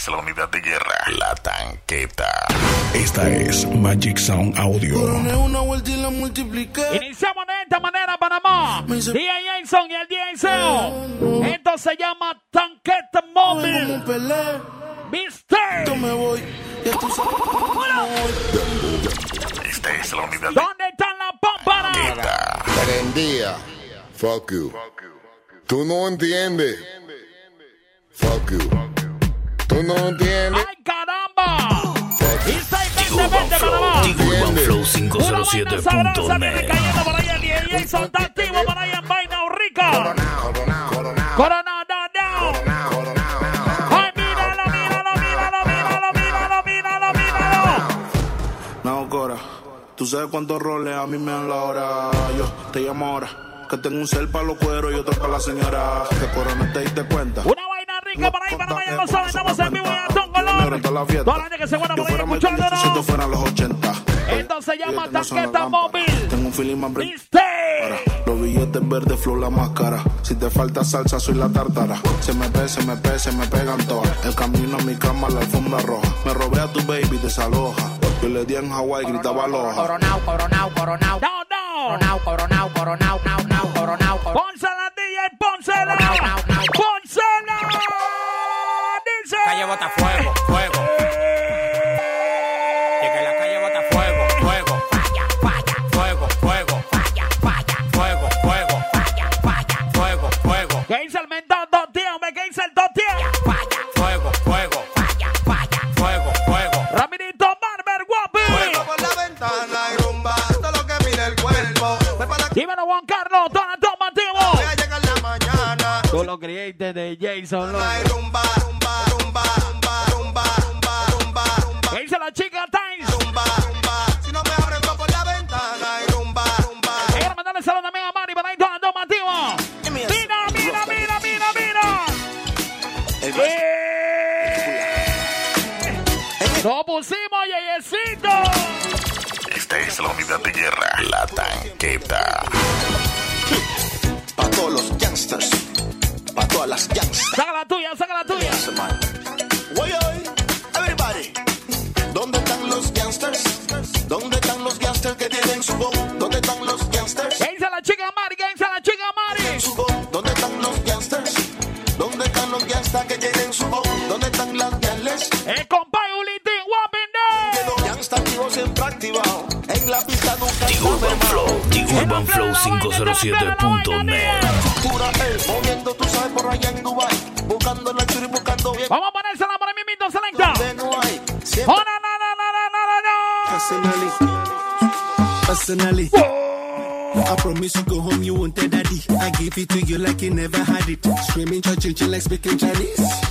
es la unidad de guerra, la tanqueta. Esta es Magic Sound Audio. Una vuelta y la. Iniciamos de esta manera, Panamá. DJ Jason y el DJ Seo. Esto se llama Tanqueta Móvil. ¿Viste? yo me voy. Ya tú sabes. Esta es la unidad de ¿Dónde están las pámparas? Prendía. Fuck you. Tú no entiendes. Fuck you. Tú no entiendes. ¡Ay, caramba! Y 620, Urban Flow, Panamá. Tigo Urban Flow Una vaina sabrosa viene 507.net. cayendo por ahí el DJ por ahí en Vaina Rica. No, no. coronao, coronao. ¡Ay, míralo, míralo, míralo, míralo, míralo, míralo, míralo! No, Cora, tú sabes cuántos roles a mí me dan la hora. Yo te llamo ahora. Que tengo un cel para los cueros y otro para la señora. Que corona te diste cuenta. Una rica por ahí, ya lo saben, estamos en vivo y a todo color. Toda la fiesta. Toda la gente que se guarda Yo por ahí fuera Michael Jackson si escuchándonos. esto fuera los 80. Esto se llama Fíjate, no son Tanqueta las lámparas. Móvil. Tengo un feeling más. Los billetes verdes, flow, la máscara. Si te falta salsa, soy la tártara. Se me pe, se me pe, se me pegan todas. El camino a mi cama, la alfombra roja. Me robé a tu baby, desaloja. Yo le di en Hawái, gritaba loja. Coronao, coronao, coronao. No, no. Coronao, coronao, coronao, nao, nao, coronao, coronao. Pónsela, DJ, pónsela. No, Dice. Calle bota fuego, fuego. con los clientes de Jason López. Rumba, rumba, rumba, rumba, rumba, rumba, rumba, rumba. ¿Qué dice la chica Times? Rumba, rumba. Si no me abren todo por la ventana, y rumba, rumba. Quiero mandarle saludos también a Mari para ir todo ando mativo. Mira, mira, mira, mira, mira. Eh, ¡Nos pusimos, yeyecito! Esta es la unidad de guerra, la tanqueta. 507.net. Pura L, moviendo, tú sabes, por allá en Dubai. Buscando la churi, buscando bien. Vamos a ponérsela por ahí mismito, selecta. Oh, no, no, no, no, no, no, no. Personally, personally. I promise you go home, you won't tell daddy. I give it to you like you never had it. Screaming, church, like speaking Chinese.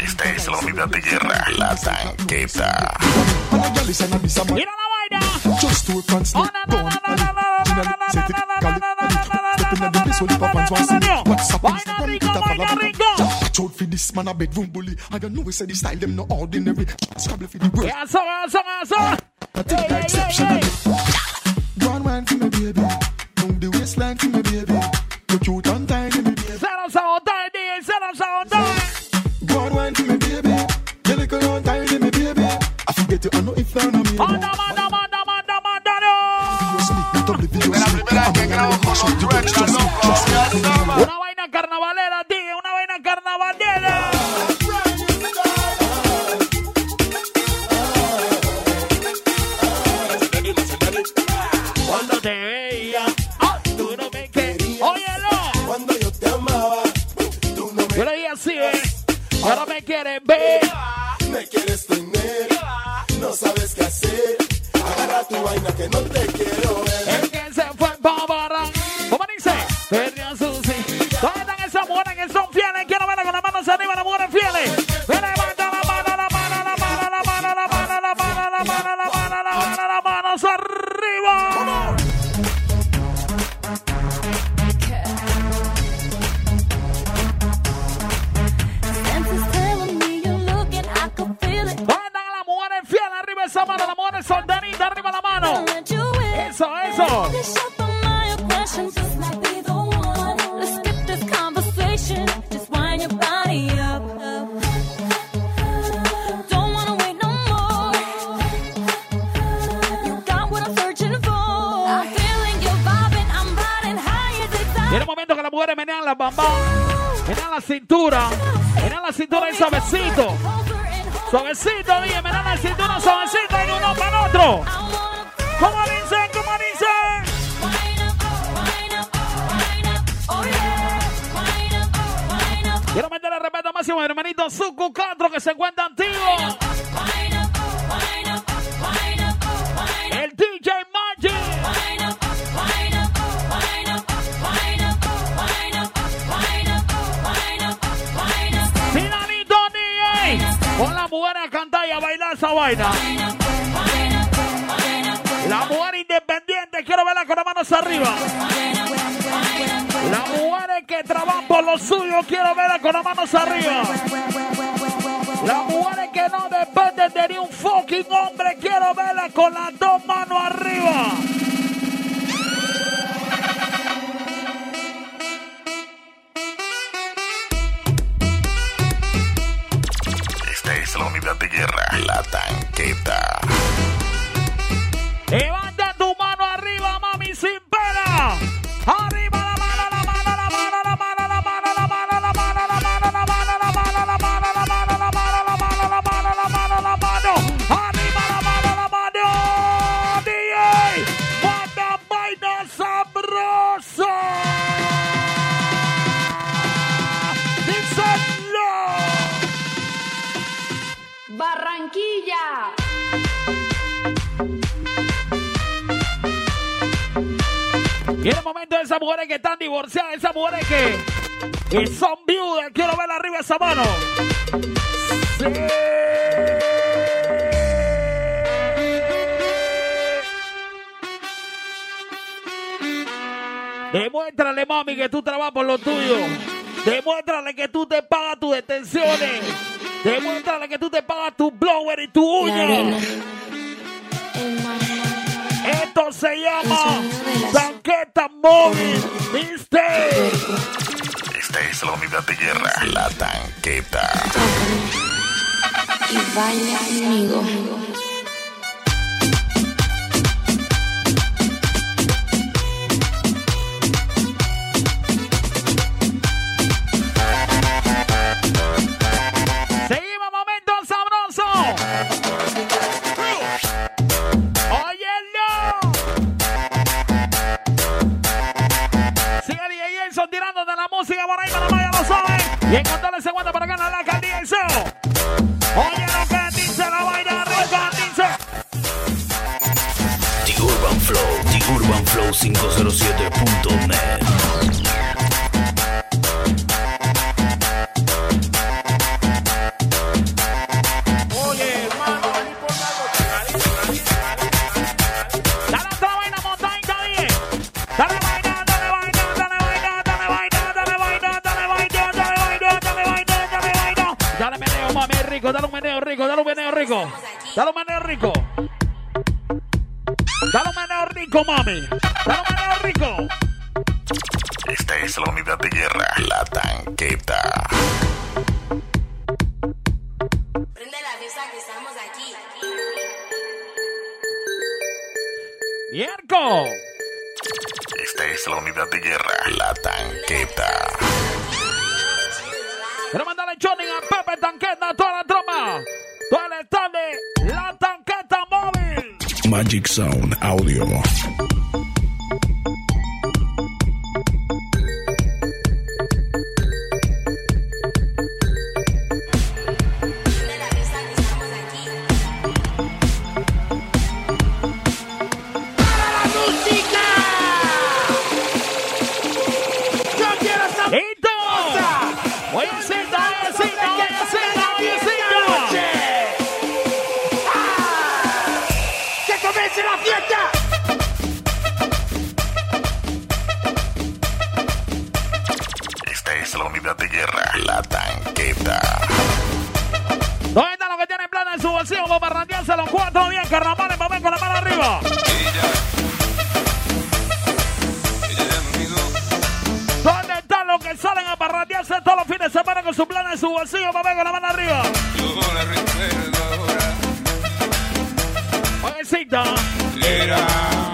Esta es la unidad de guerra, la tanqueta. ¡Mira la vaina! This man a bedroom bully. I don't know we say the style them no ordinary. Scrabble for the world. Yeah, so, so, so. I think yeah, exception. Yeah, yeah. One wine for me, baby. Move the waistline for me, baby. get you, I know if I'm not me. Anda, anda, anda, anda, anda, no. Videos me, double videos me. I'm gonna mash with you, just me, just me. Cintura, menean la cintura y suavecito. Suavecito, dije, menean la cintura suavecito y uno para el otro. ¿Cómo dicen? ¿Cómo dicen? Quiero meterle respeto máximo a mi hermanito Zuku 4 que se encuentra antiguo. El DJ cantar y a bailar esa vaina. La mujer independiente, quiero verla con las manos arriba. Las mujeres que trabajan por lo suyo, quiero verla con las manos arriba. Las mujeres que no dependen de ni un fucking hombre, quiero verla con las dos manos arriba. La unidad de guerra, la tanqueta. Levanta tu mano arriba, mami, sin pena. Arriba Barranquilla. Y el momento de esas mujeres que están divorciadas, esas mujeres que, que son viudas, quiero ver arriba esa mano. Demuéstrale, mami, que tú trabajas por lo tuyo. Demuéstrale que tú te pagas tus detenciones. Demuéstrale que tú te pagas tu blower y tu uña. Esto se llama Tanqueta Móvil, ¿viste? Esta es la unidad de guerra, la tanqueta. Y baila conmigo. Y encontrarle ese guante para ganar la alcaldía. Oye lo que dice la vaina arriba, dice. The Urban Flow, The Urban Flow 507.net. Sound Audio. 80. 90 lo que tiene plana en su bolsillo para randearse los cuatro bien, carnaval en papel con la mano arriba. ¿Dónde están los que salen a parratearse todos los fines de semana con su plan en su bolsillo, papel con la mano arriba? Yo Oye, cita. Era.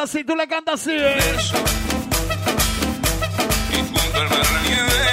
cantas así, tú le cantas así. ¿eh? Y.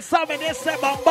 Something. Nesse bom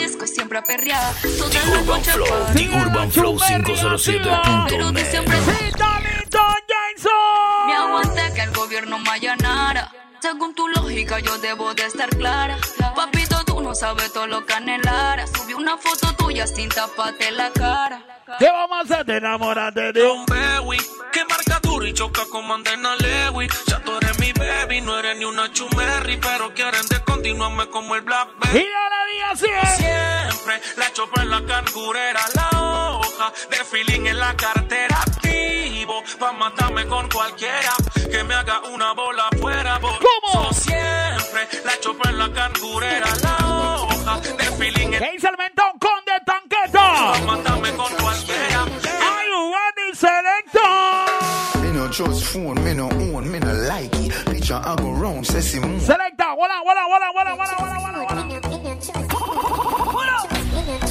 disco siempre a perrear. Toda la Urban noche Flow, The Urban Flow Pero tú 507.net. siempre Cita, listo, Jason. me aguanté que el gobierno me allanara. Según tu lógica, yo debo de estar clara. Papito, tú no sabes todo lo que anhelara. Subí una foto tuya sin taparte la cara. ¿Qué vamos a hacer? Te enamoraste de un... que marca y choca como Andena Lewis. Ya tú eres mi baby, no eres ni una chumerri, pero quieren descontinuarme como el Y Blackberry. así, eh. Siempre la chopa en la cangurera, la hoja de feeling en la cartera. Activo pa' matarme con cualquiera que me haga una bola afuera. ¿Cómo? Siempre la chopa en la cangurera, la hoja de feeling en ¿Qué dice el mentón con de tanqueta? pa' matarme con Just phone, me no own, me no like it. Picture I go round, say Simone. Select that. Hold on, hold on, hold on, hold on, hold on, hold on. Hold on.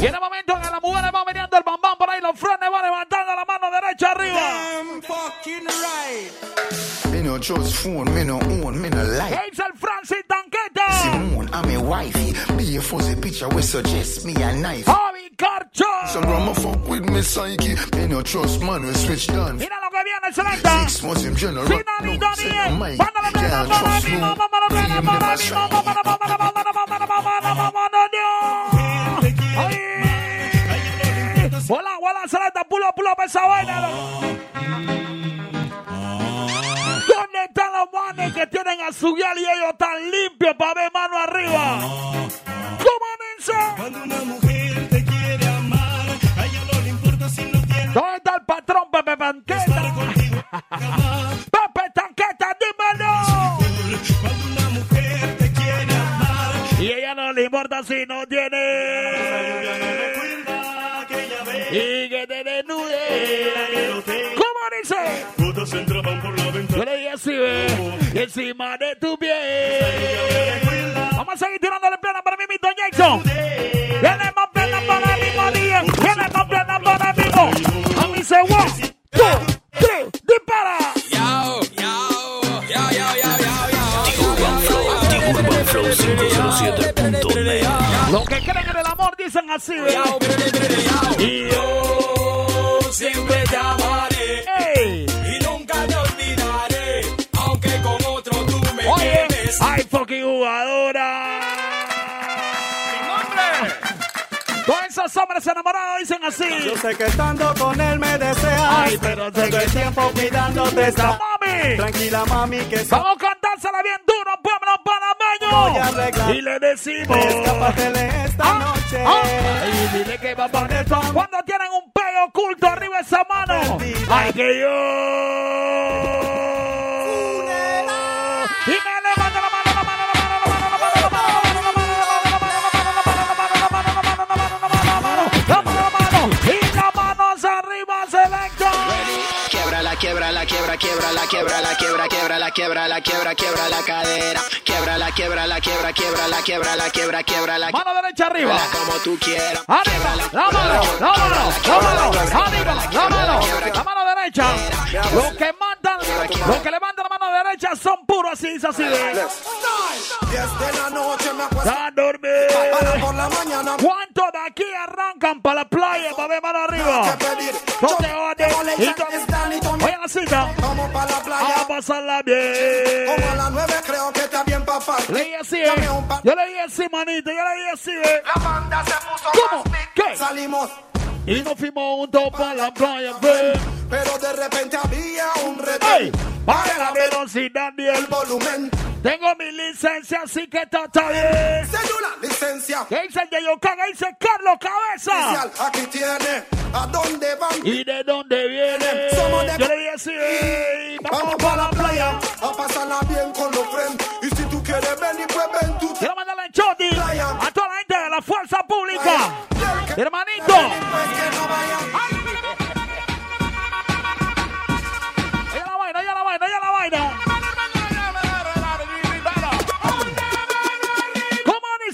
Y en el momento en que las mujeres van veniendo el bambán por ahí, los frenes van levantando la mano derecha arriba. Me no just phone, me no own, me no like. ¿Qué dice el Francis Tanqueta? Simone, I'm a wifey. Be a fuzzy picture, we suggest me a knife. Javi Carcho. Some grandma fuck with me psyche. Me no trust man, we switch down. Mira lo que viene, selecta. Six months in general. Finalito no, say Daniel. Mike. Mándale plena Can't para trust mí, no. mamá, para mí, Free me para my Hola, hola, selecta, pulo, pulo, esa vaina. ¿Dónde están los manes que tienen a su guial y ellos tan limpios para ver mano arriba? ¿Cómo? Cuando una mujer te quiere amar, a ella no le importa si no tiene ¿Dónde está el patrón Pepe Tanqueta? Pepe Tanqueta, dímelo. Cuando una mujer te quiere amar, Y ella no le importa si no tiene. Y que te desnude. ¿Cómo dice? todos entraban por la Yo ventana. le dije así, ve. Encima de tu piel. Vamos a seguir tirándole plena para mí, Mito Jackson. Viene más plena para mí, María. Viene más plena para mí. A mí se va. Two, three, dispara. Urban Flow 507.net. Los que creen en el amor dicen así. Y yo siempre te amaré. Ey. Y nunca te olvidaré, aunque con otro tú me Oye, ay, fucking jugadora. Esos hombres enamorados dicen así. Yo sé que estando con él me deseas. Ay, pero que el tiempo cuidándote está está. mami. Tranquila, mami, que so- Vamos a cantársela bien duro, pueblo Voy a panameño. arreglar. Y le decimos. escápatele esta Ah, noche. ah, y dile que va a poner todo. Cuando tienen un pelo oculto arriba de esa mano. Ay, que yo. Y me levanta quiebra. Quiebra quiebra la quiebra la quiebra quiebra la quiebra la quiebra quiebra la cadera quiebra la quiebra la quiebra quiebra la quiebra la quiebra quiebra la Mano derecha arriba. como tú quieras Arriba, la mano, la mano, la mano, arriba, la mano, la mano derecha. Los que mandan, los que levantan la mano derecha son puros así, así de. 10 de la noche me A dormir. por la mañana. ¿Cuántos de aquí arrancan para la playa para ver mano arriba? No te odes. Y. Oye la cita. Vamos para la A playa. pasarla Como a bien. las 9 creo que está bien pa' party. Le dije así, eh. Yo le dije así, manito. Yo le dije así, eh. La banda se puso ¿Cómo? más. ¿Qué? Salimos, Y nos fuimos juntos para la playa, pero de repente había un retén. Baja la velocidad y el volumen. Tengo mi licencia, así que está, está bien. Cédula, licencia. ¿Qué dice el de Yokan? ¿Qué dice Carlos Cabeza? Aquí tiene. ¿A dónde van? ¿Y de dónde viene? Somos de- Yo le así, ey, vamos Vamos para la playa. a pasarla bien con los friends. Y si tú quieres venir, pues ven tú. Quiero mandarle el choti a toda la gente de la fuerza pública. Hermanito. No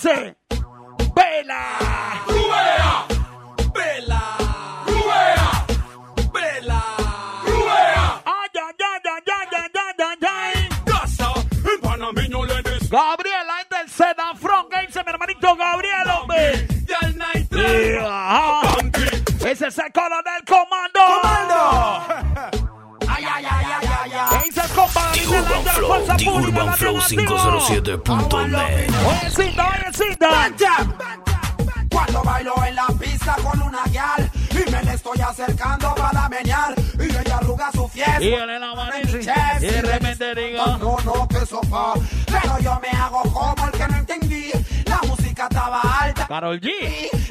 dice, vela. ¡Rubea! ¡Vela! ¡Rubea! ¡Vela! ¡Rubea! ¡Ay, ay, ay, ay, ay, ay, ay, ay! Casa, el panameño le dice. Gabriela es del Sedafrón, que dice mi hermanito Gabriel, hombre. Y Night Ese es el coronel comando. ¡Comando! Urban Flow, The. Urban Flow bien activo. 507.net. Oye, cita, oye, cita. Cuando bailo en la pista con una guial y me le estoy acercando para menear y ella arruga su fiesta. Y él la manita y de repente digo No, no, que sofá. Pero yo me hago como el que no entendí. Música estaba alta. Carol G.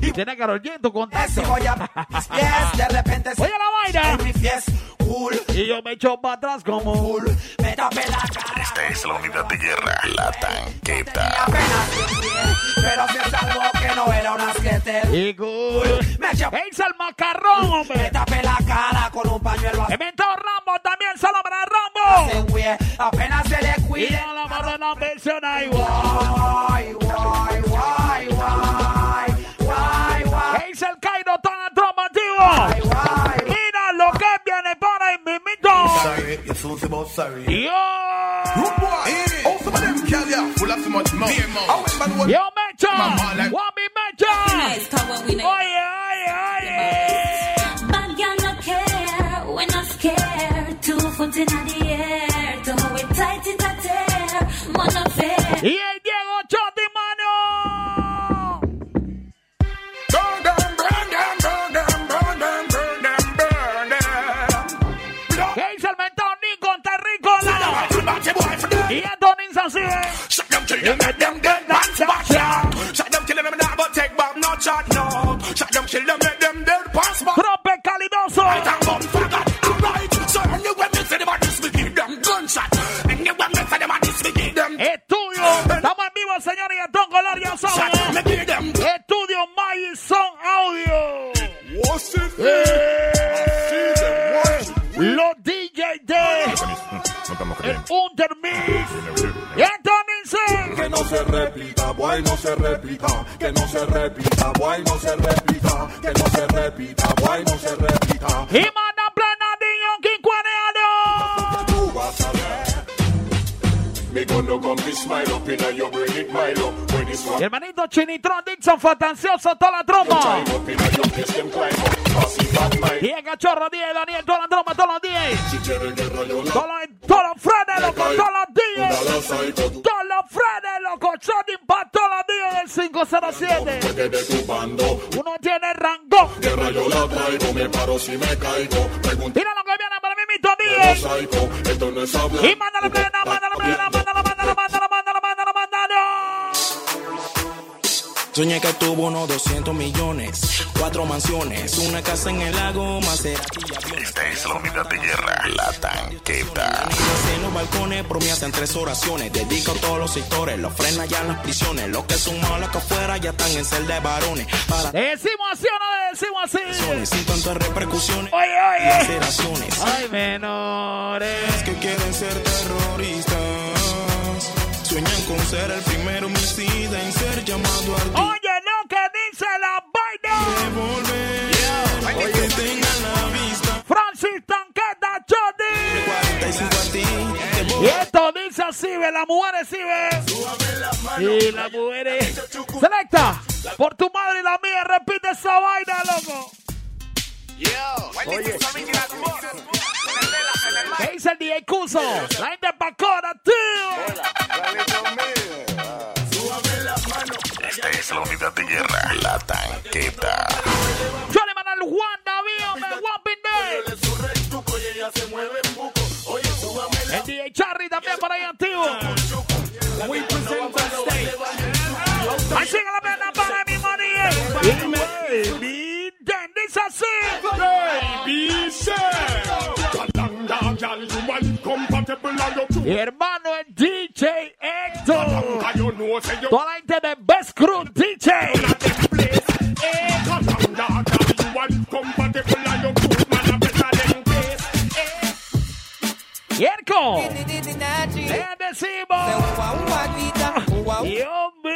Y tiene Carol G en tu contacto. Si voy a mis pies, de repente Oye la vaina. fiesta. Cool, Y yo me echo para atrás como cool. Me tapé la cara. Esta es la unidad de guerra, la tanqueta. Pero si es algo que no era una skater. Y cool. Me ¿Qué dice el macarrón, me hombre? tapé la cara con un pañuelo. Inventó Rambo también, solo para Rambo. Apenas se le Y cuide. no la mano no menciona igual. Guay, guay, guay, Guay, guay, guay, guay. Es el Cairo tan atromativo. Mira lo que viene para el mimito. Yo. Yo, Mecha. Wami Mecha. Oye, oye, oye. Bad girl no care when I'm scared. Two foot in the Shut them till you make them dead dance back, yeah. Shut them till them not but take back no chat, no. Shut them till them make them dead pass back. Trope calidoso. Right and bum faggot, alright. So when me say them a this, we give them gunshot. And you when me say them a this, we give them eh, Estudio. Estamos en vivo, señores, y a todo color, ya saben. Me Estudio Magison Audio. What's it? Eh. Los DJ de Undermix. Antonin Que no se repita, boy, no se repita. Que no se repita, boy, no se repita. Que no se repita, boy, no se repita. Y manda Bernardinho Quincuaneado. Tú vas a ver. Me gonna come be smile up in your brain, it mile up. Hermanito Chinitron Dixon fue ansioso toda la trompa. Y el cachorro 10, Daniel, toda la trompa, todos los 10. Si quiere guerra, yo la Todos los, frenes, loco, todos los Una 10. lanza y todo. Todos los frenes, loco, todos los 10 del 507. Porque de tu bando. Uno tiene rango. Guerra yo la traigo, me paro si me caigo. Pregunta Mira lo que viene para mí, a 10. psycho. Esto no es hablar. Y mándalo, plena, mándalo, plena, mándalo, mándalo, mándalo, mándalo, Soñé que tuvo unos 200 millones, cuatro mansiones, una casa en el lago, aviones. Esta es la unidad de guerra, la tanqueta. En los balcones promesas en tres oraciones, dedico a todos los sectores, los frena ya en las prisiones, los que son malos que afuera ya están en celda de varones. Para ¿Le decimos así o no le decimos así? sin tantas repercusiones, Oye, oye. laceraciones. Ay, menores. que quieren ser terroristas. Sueñan con ser el primer homicida en ser llamado al Oye, lo que dice la vaina. Oye, tengan la vista. Francis Tanqueta Johnny. 45 a ti. Y esto dice así, ve, las mujeres sí, ve. Y las mujeres. Selecta, por tu madre y la mía, repite esa vaina, loco. Oye. ¿Qué dice el DJ Cuso? La gente pacora, tío. Esta es la unidad de guerra, la tanqueta. Johnny Manuel Juan David, me Wapping Day. El DJ Charry también por ahí activo. Ahí sigue la pena para mi money. Then dice así. Baby, Mi hermano el DJ Héctor. Toda la gente de Best Crew DJ. Yerko. Le. Dios mío.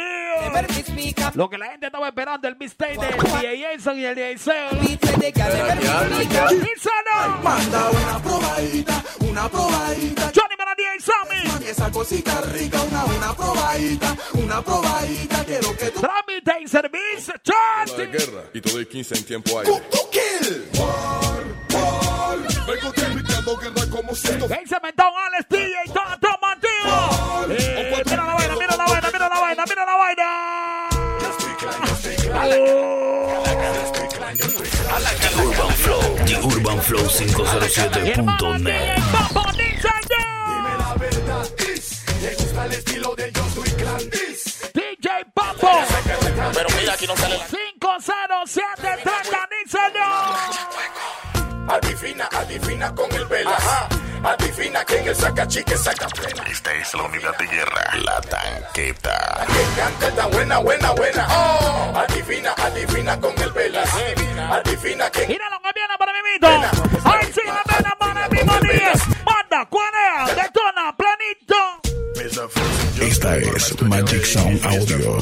Lo que la gente estaba esperando, el mistake del DJ Jason y el DJ Seo. Díselo. Manda una probadita, una probadita. Johnny para DJ Sammy. Esa cosita rica, una, una probadita, una probadita. Quiero que tú. Trámite y servicio. La Charty. guerra y todo el 15 en tiempo aire. Vengo transmitiendo guerra como si esto Ahí se metió Alex DJ y todo, vaina, mira la vaina. The Urban Flow, The Urban Flow Hermano, 507.net. DJ Papo dice Dime la verdad, is. ¿Te gusta el estilo del Yo Soy Clan? Is. DJ Papo. Pero mira, aquí no sale la 507 30 Adivina, adivina con el velas. Adivina que en el sacachique saca plena. Esta es la unidad de guerra, la tanqueta. Que canta tan buena, buena, buena. Oh. Adivina, adivina con el velas. Adivina que Mira lo que viene para mi mito. Ahí sí la pena para mi. Manda, cuarea, detona, Esta es Magic Sound Audio.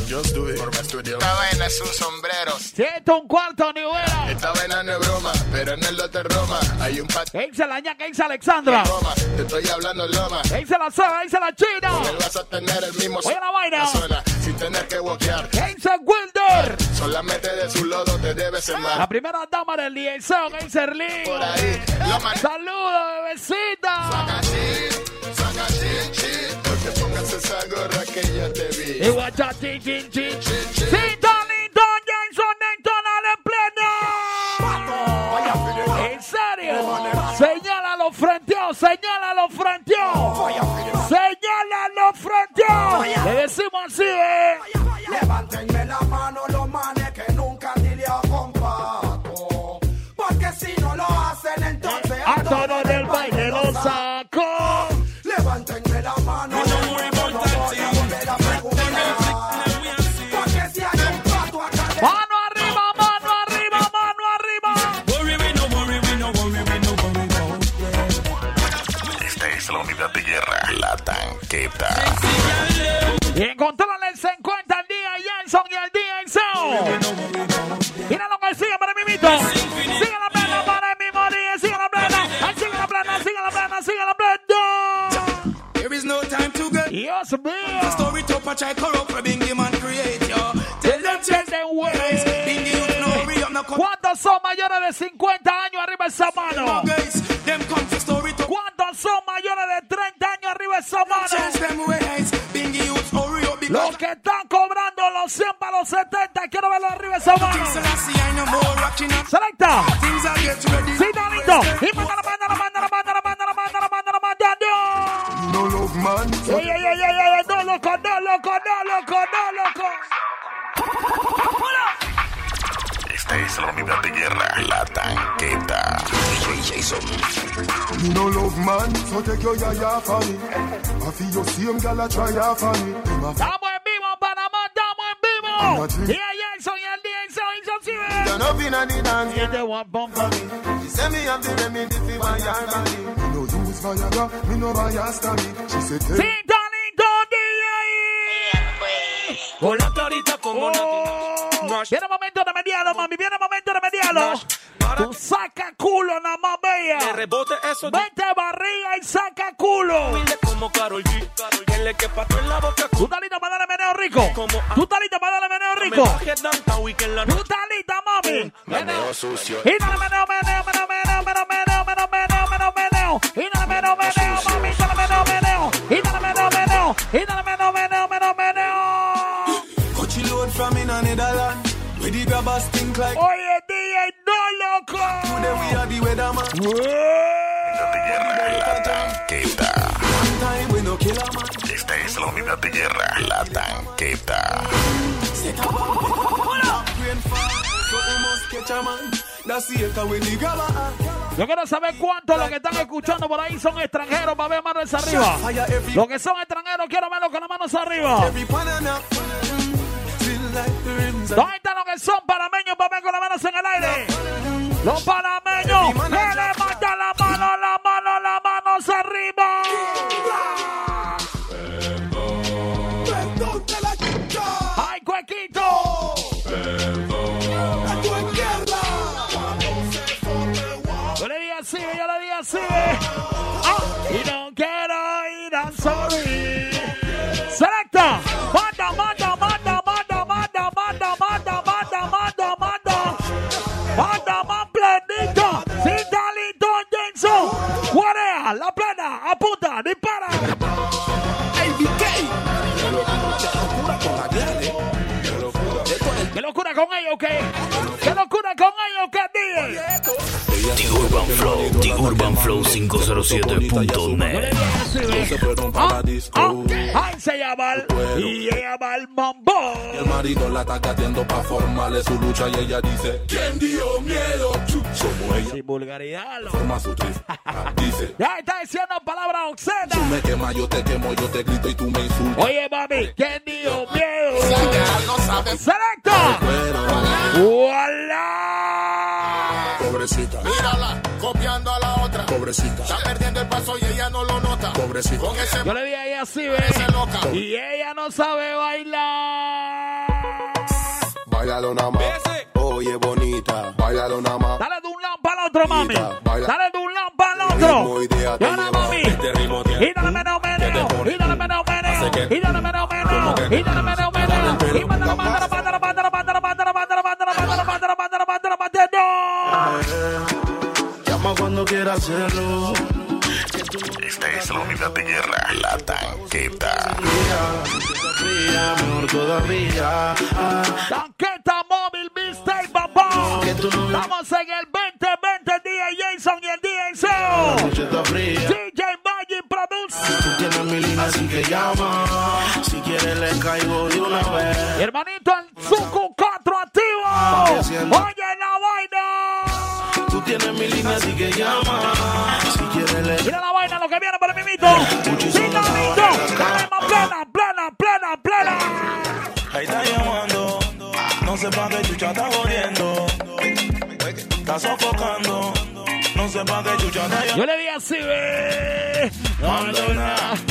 Esta vaina es un sombrero. Siento un cuarto, ni hubiera. Esta vaina no es broma, pero en el lote Roma hay un pat. ¿Qué dice la ña? ¿Qué dice Alexandra? Te estoy hablando loma. ¿Qué dice la? ¿Qué dice la China? Vas a tener el mismo Oye la vaina. zona, sin tener que walkear. ¿Qué dice Wilder? Solamente de su lodo te debes La sembrar. primera dama del liaison, ¿qué dice Erlín? Por ahí, Saludos, bebecita. Esa gorra que te vi. Y guacha, chin, chin, chin. Cita, lindo, Jason, Dayton, al pleno. ¿En serio? Señálalo frenteado, señálalo frenteado. Señálalo frenteado. Le decimos así, ¿eh? Levántenme la mano los manes A todos del baile lo saco. Levántenme la mano no de- Mano arriba, mano arriba, mano arriba. Esta es la unidad de guerra, la tanqueta. Y en controles se encuentra el día Jenson y el día. The story corrupt for Bingy man create yo. Tell them. Bingy you know up ¿Cuántos son mayores de 50 años arriba esa mano? Them come story ¿Cuántos son mayores de 30 años arriba esa change mano? them ways. Bingy youths hurry up because Los que están cobrando los 100 para los 70, quiero verlo arriba esa mano. Selecta. Y manda loco, no loco, no loco. Esta es la unidad de guerra, la tanqueta. DJ Jason. Me no love man, so take your yaya for me. I feel your same gal a try ya for me. Estamos en vivo, Panamá, estamos en vivo. Y ella hizo y el día hizo, hizo, sí, ve. Turn up inna the dance, Y este one bump for me. She say me have the remedy for my yard body. Me no use Viagra, me no buy a stamina. She said, Sí, take Viene el momento de mediano, mami, viene el momento de mediano. Tú saca culo, nada más bella. rebote eso Vete barriga y saca culo. como Karol G. Que le quepa todo en la boca ¿Tú estás lista para darle meneo rico? ¿Tú estás lista para darle meneo Me rico? que ¿Tú lista, mami? Meneo sucio. Y dale meneo, meneo, meneo, meneo, meneo, meneo, meneo, meneo, meneo, meneo. Y dale meneo, meneo, mami, dale meneo, meneo. Y dale meneo, meneo. Y dale meneo, meneo, meneo, meneo. grab a stink like. Loco. La tanqueta. Esta es la unidad de guerra, la tanqueta. Yo quiero saber cuántos los que están escuchando por ahí son extranjeros para ver manos arriba. Los que son extranjeros quiero verlos con las manos arriba. ¿Dónde están los que son panameños ver con las manos en el aire? Los panameños, que levantan la mano, la mano, las manos arriba. La. ¡Ay, cuequito! Yo le di así, yo le di así. Ah, y no quiero ir, I'm sorry. Selecta. Manda, manda, Son Juarea, La Plana, apunta, dispara. ABK. Qué locura con ¡Qué locura con ellos, ¿ok? Locura con ellos, qué, DJ? The Urban Flow, The Urban Flow 507.net. Ah, ah, Ay, se llama el, y ella va el mambo. Y el marido la está cateando pa' formarle su lucha y ella dice ¿Quién dio miedo? Como ella Sin vulgaridad, lo- forma su trif Dice Ya está diciendo palabras Tú obscenas. me quemas, yo te quemo, yo te grito y tú me insultas Oye, mami, ¿quién dijo miedo? ¡Selecta! ¡Hola! Pobrecita, Mírala, copiando a la otra. pobrecita Está perdiendo el paso y ella no lo nota. progresivo. Yo le di a ella así, ve. Y ella no sabe bailar. Bailalo nada más. Oye, bonita. Bailalo nada más. Dale de un lado para el otro, mami. Baila. Dale de un lado para el otro. Y ahora, lleva. mami. Este Y dale meneo. pone- Y dale. Hace que- Y dale meneo. que- Y dale meneo, meneo. Y mándala, mándala, mándala, mándala, mándala, mándala, mándala, mándala, mándala, mándala, mándala, mándala, mándala. Llama cuando quiera hacerlo. Esta es la unidad de guerra, la tanqueta. Fría, mejor todavía. Tanqueta móvil, Mr. Papá. Estamos en el 2020, el DJ Jason y el DJ Seo. Mi línea, así que llama. Si quieres, le caigo de una vez. Hermanito, el Suku 4 activo. Oye la vaina. Tú tienes mi línea, así que llama. Si quieres, le Mira la vaina, lo que viene por el mimito. Dinamito. Tenemos plena, plena, plena, plena. Ahí está llamando, no sé pa' qué chucha está jodiendo. Está sofocando, no sé pa' qué chucha está Yo le di así, ve. Mando na, na,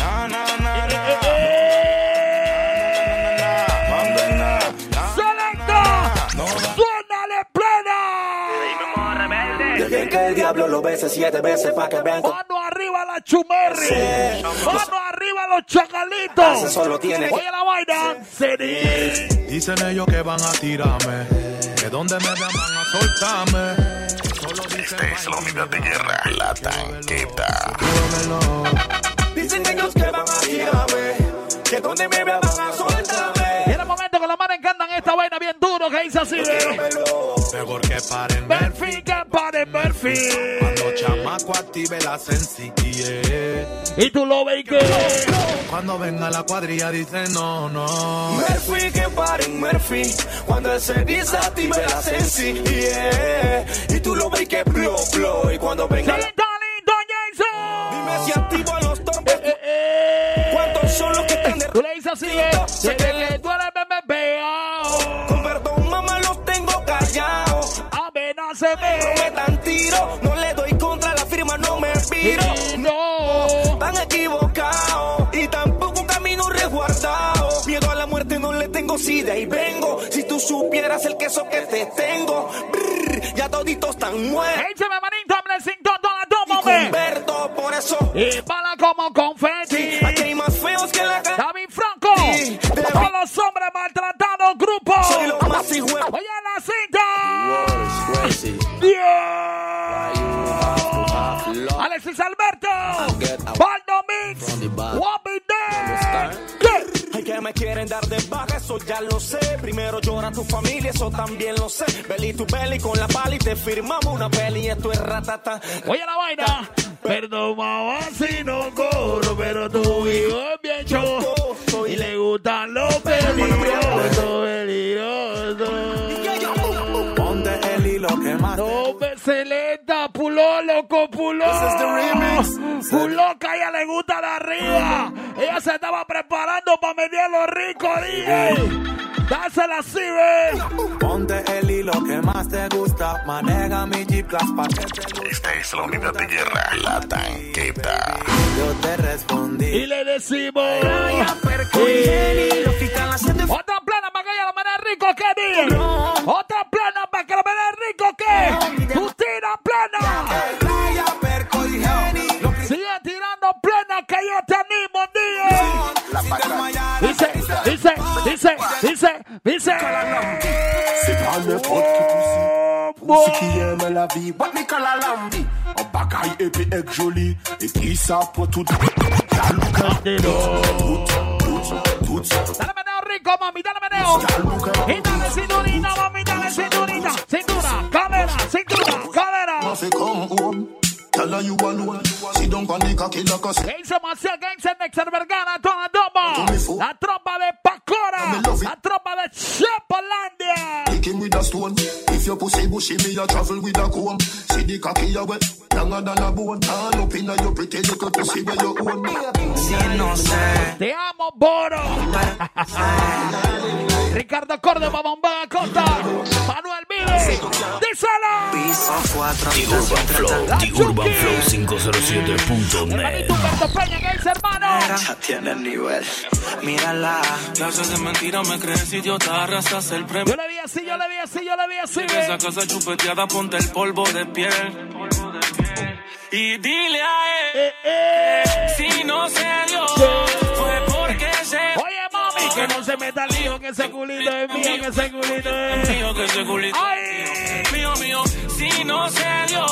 Dejen que el diablo lo bese siete veces pa' que vean Mano arriba la chumerri. Sí. Mano arriba los chacalitos. Ese solo tiene- Oye la vaina. Ceri. Dicen ellos que van a tirarme. Que donde me vean van a soltarme. Esta es la unidad de guerra, la tanqueta. Dicen ellos que van a tirarme, que donde me vean van a esta vaina bien duro que dice así. Mejor que paren Murphy, que pare Murphy. Cuando chamaco active la sencillez. Y tú lo ves que. Cuando venga la cuadrilla dicen no, no. Murphy, que paren Murphy, cuando él se desactive la sensi, yeah. Y tú lo ves que blow, blow, y cuando venga la... Dime si activo a los tombos, ¿cuántos son los que están de... Tú le dices así. Desde que tú eres bebé tiro, no le doy contra la firma, no me viro. No. Van equivocados y tampoco camino resguardado. Miedo a la muerte no le tengo, si de ahí vengo. Si tú supieras el queso que te tengo, brr, ya toditos están muertos. Échame manito, hombre, sin todo la hombre. converto por eso. Y bala como confeti. Aquí hay más feos que la cara. David Franco. Todos los hombres maltratados, grupo. Soy lo más hijo Oye la cinta. Dios. Alberto. Baldo Mix. Wobby Day. ¿Qué? Ay, que me quieren dar de baja, eso ya lo sé. Primero llora tu familia, eso también lo sé. Belly tu belly con la pala y te firmamos una peli. Esto es ratata. Oye la vaina. Perdón, mamá, si no corro, pero tu hijo es bien choco. Y le gustan los peligrosos, peligrosos. Selecta, puló, loco, puló. Puló, que a ella le gusta de arriba. Ella se estaba preparando para medir los ricos, DJ. Dásela así, ve. Ponte el hilo que más te gusta. Maneja mi Jeep Class pa' que te Esta es la unidad de guerra, la tanqueta. Yo te respondí. Y le decimos. Otra plana para que ella lo mene rico que DJ. Otra plana para que lo mene rico que. Tú tira plana. Sigue tirando plena que yo te animo. Dice, dice, dice, dice, dice. Sikiye me la vi, wak mi kala lambi An bagay epi ek joli Epi sa pou tout Daloukan Tout, tout, tout Dale meneo rico mami, dale meneo Y dale cinturita mami, dale cinturita Cintura, cadera, cintura, cadera Mafi come home Tell her you alone Si don pan di kaki la kasi Gangs and Mafia, Gangs and Nexer Vergara, Tona Doba La tromba de Pacora. La tromba tropa de Chepalandia. Pick him with a stone. If your pussy bushy, me a travel with a comb. See the cocky a wet, longer than a bone. All up inna your pretty little pussy where you own. Te amo, Boro. Ricardo Córdoba, Bomba Costa, Manuel Vives. Díselo. Piso 4, The Urban Flow, The Urban Flow 507.net. Humberto Peña, ¿qué dice, hermano? Ya tiene el nivel. Mírala. Clases de mentira me crees idiota, arrastras el premio. Yo le vi así, yo le vi así, yo le vi así. En esa casa chupeteada ponte el polvo de piel. Y dile a él si no se dio fue porque se Oye, mami, que no se meta lío, que ese culito es mío, que ese culito es mío, que ese culito es mío, mío. Si no se dio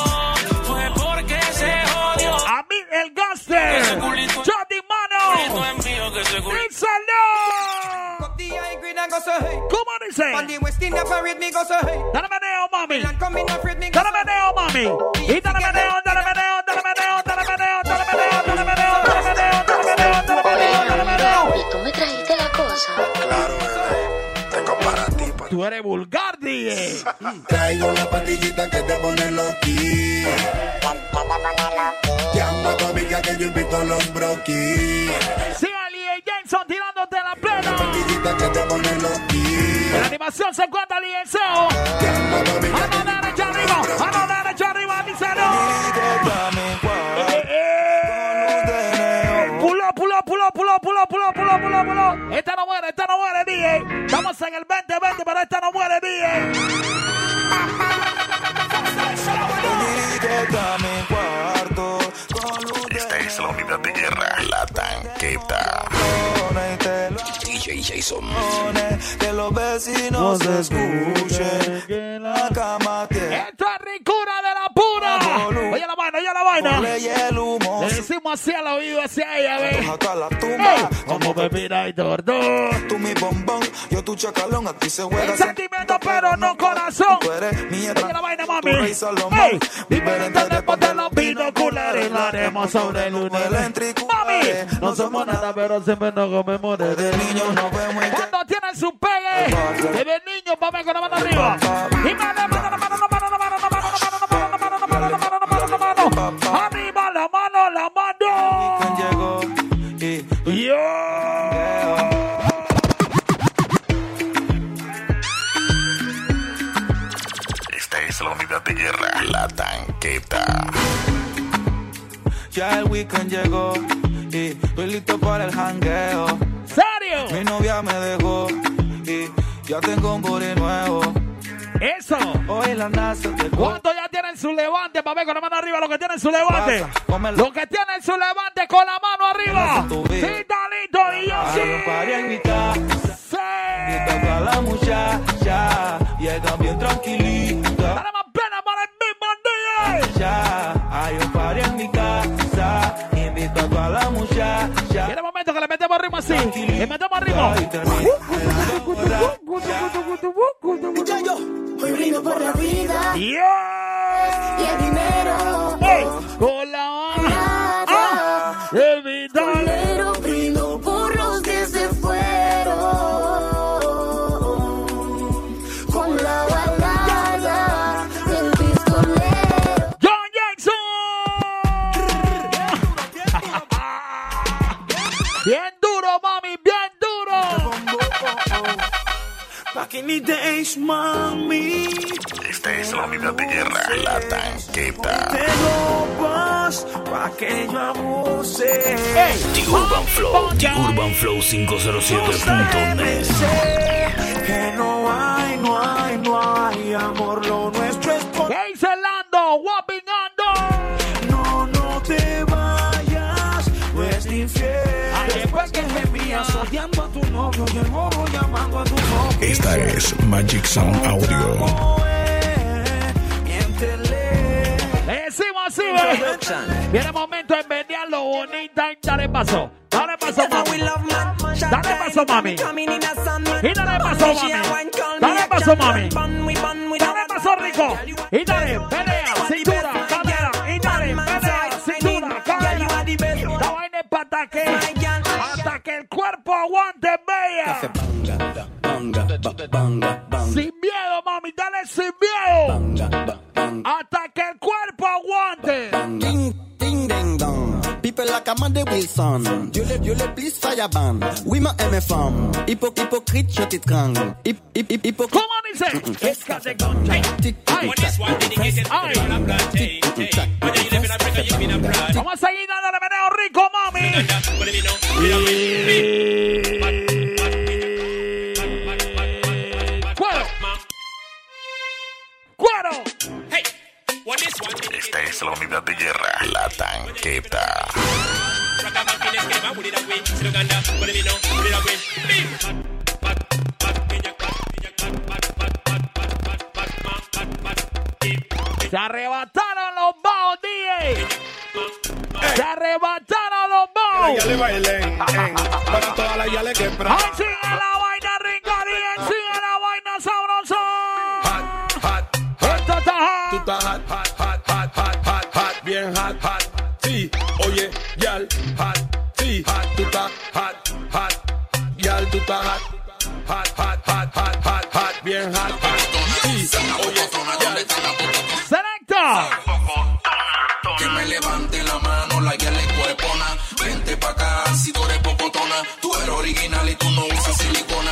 el gaster. Johnny Mano. Díselo. ¿Cómo dice? Dale meneo, mami. Dale meneo, mami. Y dale meneo, dale meneo, dale meneo, dale meneo, dale meneo, dale meneo, dale meneo, dale meneo, dale meneo, dale meneo. ¿Y tú me trajiste la cosa? Claro, bebé. Tú eres vulgar, DJ. Traigo la pastillita que te pone loqui. Llama a tu amiga que yo invito a los broquis. Sí, Ali y Jason tirándote la plena. Pastillita que te pone loqui. En la animación se encuentra y Seo. Mano derecha arriba, mano derecha arriba, díselo. Eh, pulo, pulo, pulo, pulo, pulo, pulo, pulo, pulo. Esta no muere, esta no muere, DJ. Estamos en el 2020, pero esta no muere, DJ. Esta es la unidad de guerra, la tanqueta. DJ Jason. Que los vecinos escuchen que la cama tiene. Esto es ricura de la pura. Oye la vaina, oye la vaina. Le decimos así al oído, así a ella, ve. Hasta la tumba. Ey, como bebida y tordo. Tú mi bombón, yo tu chacalón, aquí se juega. Sentimiento, pero no corazón. Tú eres mi la vaina, mami. Ey, Diferente después de los binoculares, lo haremos sobre el lunes. Mami, no somos nada, pero siempre nos comemos desde niños. Nos vemos en Cuando tienen su pegue, desde niños, vamos con la mano arriba. Y mano, de guerra, la tanqueta. ya el weekend llegó y estoy listo para el jangueo. ¿Serio? Mi novia me dejó y ya tengo un body nuevo. Eso. Hoy la NASA te ¿Cuántos ya tienen su levante? Para ver con la mano arriba, los que tienen su levante. Los que tienen su levante con la mano arriba. Sí, Dalito y yo sí. invitar. Sí. Invita a la muchacha y ella bien tranquilita. Ya, hay un party en mi casa. Invito a toda la muchacha. Viene el momento que le metemos ritmo así. Le metemos ritmo. Y Ya yo, hoy brindo por la vida y Yeah. el dinero. Ey, con la. Ah, Mami. Esta es la unidad de guerra, la tanqueta. Tengo paz pa' que yo abuse. The Urban Flow, The Urban Flow 507.net. Esta es Magic Sound Audio. Decimos así, ve. Viene el momento de envidiarlo bonita y dale paso. Dale paso, mami. Dale paso, mami. Y dale paso, mami. Dale paso, mami. Dale paso, rico. Y dale, pelea, cintura, cadera. Y dale, pelea, cintura, cadera. La vaina es para cuerpo aguante, bella. Sin miedo, mami, dale sin miedo. Hasta que el cuerpo aguante. peu la cama de Wilson. Dieu le, Dieu le, please, fireban. Oui, ma aimé femme. Hypo, hypocrite, je t'y trang. Hip, hip, hip, hypocrite. Come on, is it? It's got the gun. Hey, tick, tick, this one dedicated to the blood. Hey, hey. Whether you live in Africa, you live in blood. Vamos a seguir dándole meneo rico, mami. Cuero. Cuero. Hey. Esta es la unidad de guerra, la tanqueta. Se arrebataron los baos, DJ. Se arrebataron los baos. Ya le bailen, en, para todas las yales que pra. Ay, sigue la vaina rica, DJ. Sigue la vaina sabrosa. Tú estás hot, hot, hot, hot, hot, hot, hot, bien hot, hot. Sí, oye, yal, hot, sí, hot, tú estás hot, hot, yal, tú estás hot, hot, hot, hot, hot, hot, hot, bien hot, hot. Sí, oye, yal. Selecta. Que me levante la mano, la guía le cuerpona. Vente pa' acá si tú eres popotona. Tú eres original y tú no usas silicona.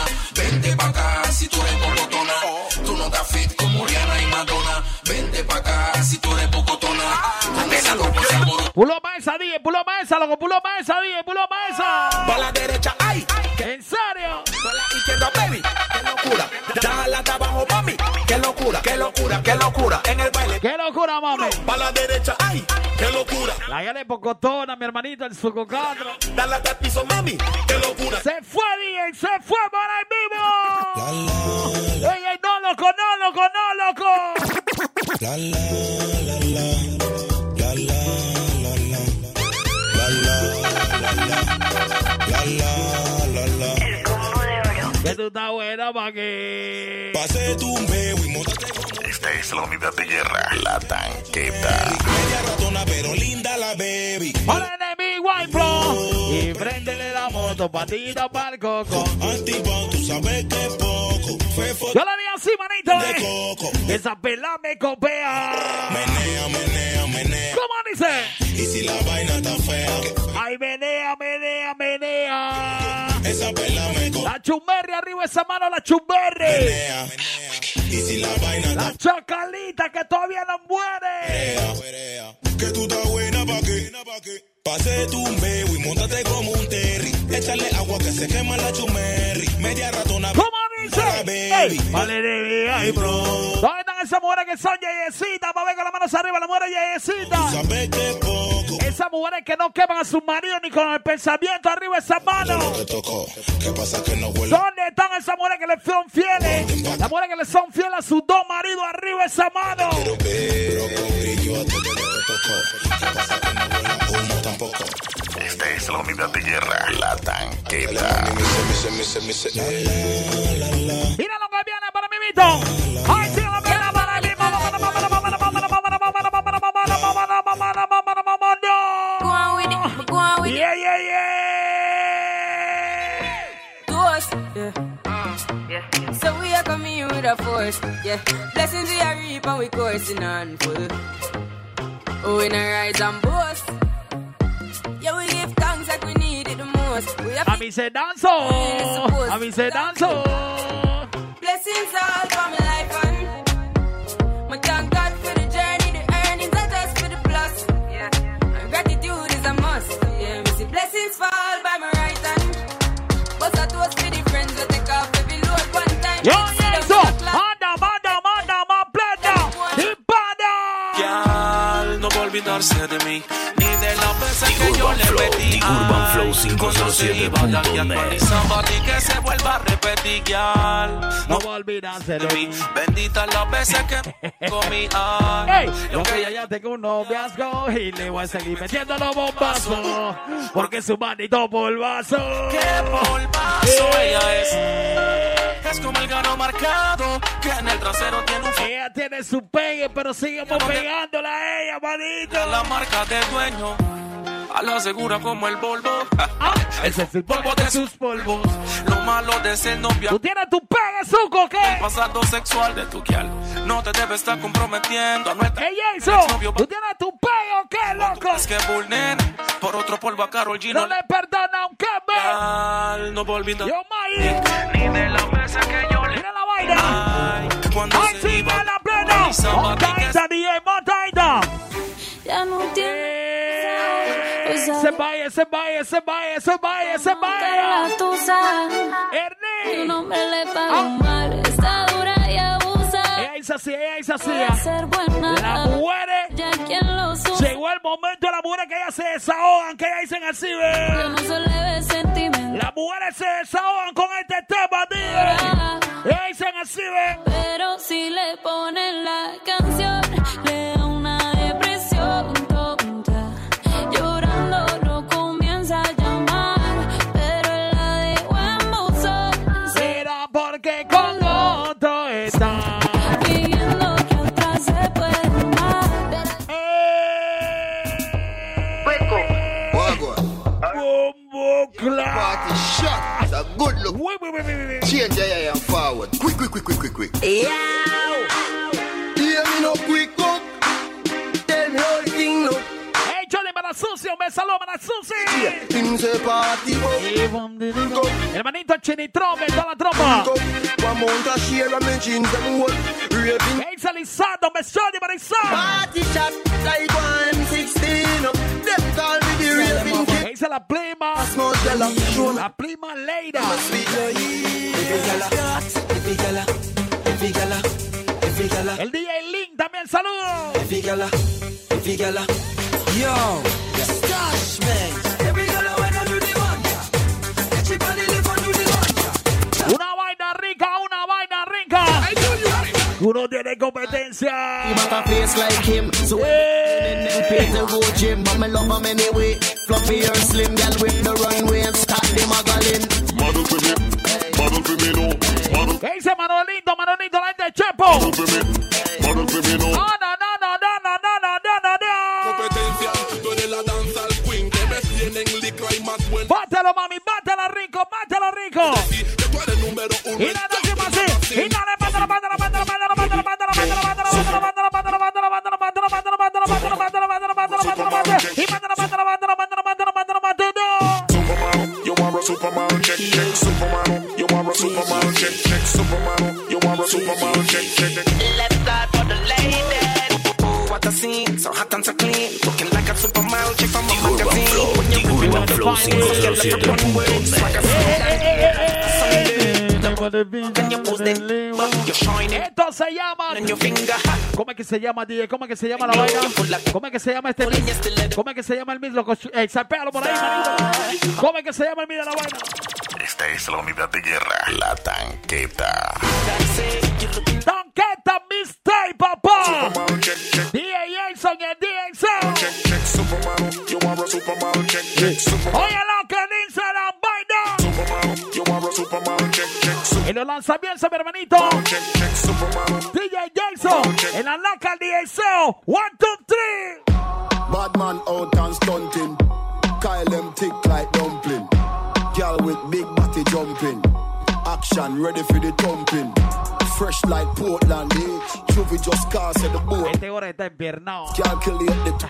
DJ. Pulo mesa, loco. Pulo mesa, DJ. Pulo mesa. Pa' la derecha, ay. ¿En serio? La izquierda, baby. Qué locura. Dale hasta abajo, mami. Qué locura, qué locura, qué locura. En el baile. Qué locura, mami. Pa' la derecha, ay. Qué locura. La guía de Pocotona, mi hermanito, el sucocadro. Dale hasta el piso, mami. Qué locura. Se fue, DJ. Se fue por ahí vivo. Ey, ey, no, loco, no, loco, no, loco. Que tú estás buena pa' que. Pase tu meo y mótate Esta es la unidad de guerra, la tanqueta. media ratona, pero linda la baby. Hola, enemigo, White Flow. Y préndele la moto, patita para el coco. Antibón, tú sabes que poco. Fue Yo le di así, manito, de eh. coco. Esa pela me copea. Menea, menea, menea. ¿Cómo dice? Y si la vaina está fea, Ay, menea, menea, menea. esa pela me co- La chumberri arriba esa mano, la chumberri. menea. Y si la vaina está La chacalita que todavía no muere. fea, que tú estás buena pa' qué. Pase tu meo y montate como un terry. Échale agua que se quema la chumerri. Media ratona. ¿Cómo dice? baby. Vale de vida, bro. ¿Dónde están esas mujeres que son yeyecitas? Para ver con las manos arriba, las mujeres yeyecitas. Sabes que poco. Esas mujeres que no queman a sus maridos ni con el pensamiento arriba esas manos. ¿Qué pasa que no huele? ¿Dónde están esas mujeres que le son fieles? Las mujeres que le son fieles a sus dos maridos arriba esa mano. Pero con brillo te tocó. ¿Qué pasa tampoco. Esta es la unidad de guerra, la tanqueta. Mira lo que viene para mi mito. Ay, sí, lo que viene para el Yeah, So we are coming with a force, yeah. Blessings we are reaping, we coursing on full. Oh, we rise and boast. Need it the most. We have A mí se danzo. A mí se danzo. blessings all for my life and my thank God for the journey, the earnings are just for the plus. Yeah, and gratitude is a must. Yeah, me see blessings fall olvidarse de mí, ni de las veces que yo Urban le Flow, pedí. The Urban Flow Cuando se iba ya y 507.net. actualizaba, di que se vuelva a repetir. No va a olvidarse de mí. Benditas las veces que comí. ay. Yo que ya, ya tengo un noviazgo y le voy a seguir metiendo los bombazos. Porque su manito polvazo. ¡Qué polvazo ella es! Es como el gano marcado, que en el trasero tiene un Ella tiene su pegue, pero seguimos pegándola a ella, manito. La marca del dueño. A la segura como el Volvo. Ese es el polvo de sus polvos. Lo malo de ser novia. ¿Tú tienes tu pegue, suco, El qué? pasado sexual de tu kial. no te debes estar comprometiendo a nuestra ¡Ey, eso! ¿Tú tienes tu o qué, loco? Es que Bull, nena, por otro polvo a Carol G. No le perdona aunque ve. No voy a olvidar. Yo, May. Ni de la mesa que yo le. Mira la vaina. Ay, cuando ¡Ay, se iba. la plena! ¡Montaita, DJ, montaita! Ya no tiene. Se vaya, se vaya, se vaya, se vaya, se vaya. Ernie. Tu nombre le paga mal. Está dura y abusa. Ella es así, ella es así. Las mujeres. Ya quien lo usa. Llegó el momento de las mujeres que ellas se desahogan, que ellas dicen así, ve. Yo no se le ve sentimiento. Las mujeres se desahogan con este tema, tío. Ellas dicen así, ve. Pero si le ponen la canción, le glass. Party shot. It's a good look. Change your eye and forward. Quick, quick, quick, quick, quick, quick. Yeah. Hear me no quick up. Then whole thing look. Hey, Johnny Manassusi, un bel saluto Manassusi. Team se party oh. up. Il manito ce ne trova e dalla trova. Quamonta sciera me jeans and what? Raving. Hey, Salissando, un bel saluto Manassusi. Party shot like 116 up. Them call He said, I blame her. El DJ Link también saludo. Yo, me. No. Model, ¿Qué dice Manolito, Manolito, la gente de Chepo? Esto se llama. ¿Cómo es que se llama, DJ? ¿Cómo es que se llama la vaina? ¿Cómo es que se llama este mix? ¿Cómo es que se llama el mix? Loco, eh, sapéalo por ahí, manito. ¿Cómo es que se llama el mix de la vaina? Esta es la unidad de guerra, la tanqueta. Tanqueta Mistake, papá. DJ Jason y el DJ. En los lanzamientos, mi hermanito. DJ Jason. En la laca el DJ One, two, three. Bad man out and stunting. Kyle them thick like dumpling. Girl with big body jumping. Action ready for the thumping. Fresh like Portland, eh? Juvie just cast at the boat. Este hora está empiernado. Calculate the t-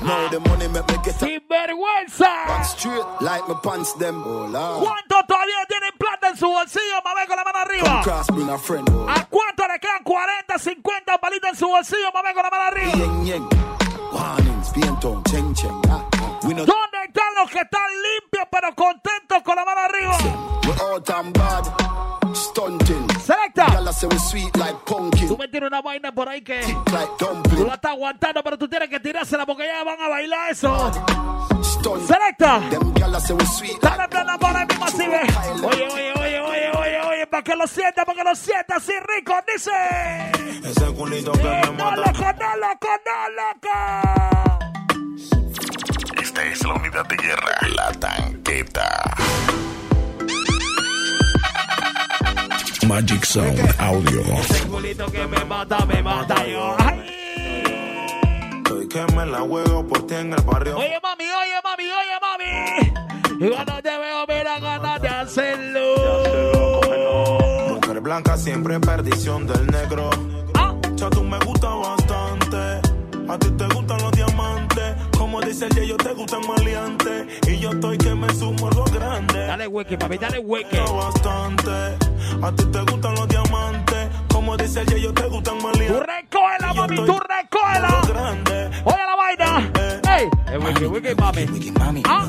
Now the money make me get a Sin vergüenza. back straight like my pants them. Oh Lord. ¿Cuántos todavía tienen plata en su bolsillo? Mame con la mano Come arriba. cross, bring a friend. Oh. ¿A cuánto le quedan 40, 50 palitos en su bolsillo? Mame con la mano arriba. Yeng yeng. Warnings, Vienton, cheng cheng. Ah, ah. ¿Dónde están los que están limpios pero contentos con la mano arriba? Selecta. Tú me tienes una vaina por ahí que Like tú la estás aguantando, pero tú tienes que tirársela porque ya van a bailar eso. Stunting. Selecta. Dale plena por ahí mismo así ve. Oye, oye, oye, oye, oye, oye, para que lo sienta, para que lo sienta así rico, dice. Ese culito que me No, mata. loco, no, loco, no, loco. Esta es la unidad de guerra, la tanqueta. Magic Sound Audio. Ese culito que me mata, me mata yo. Estoy que me la juego por ti en el barrio. Oye, mami, oye, mami, oye, mami. Y cuando te veo, mira ganas de hacerlo. Mujer blanca siempre perdición del negro. Ah, tú me gustas bastante. A ti te gustan los diamantes. Como dice el yo te gustan maleantes. Y yo estoy que me sumo a lo grande. Dale hueque, papi, dale hueque. bastante. A ti te gustan los diamantes. Como dice el yo te gustan maleantes. Tú recógela, mami, tú recógela. Oye la vaina. Ey, el wiki wiki, mami. Ah,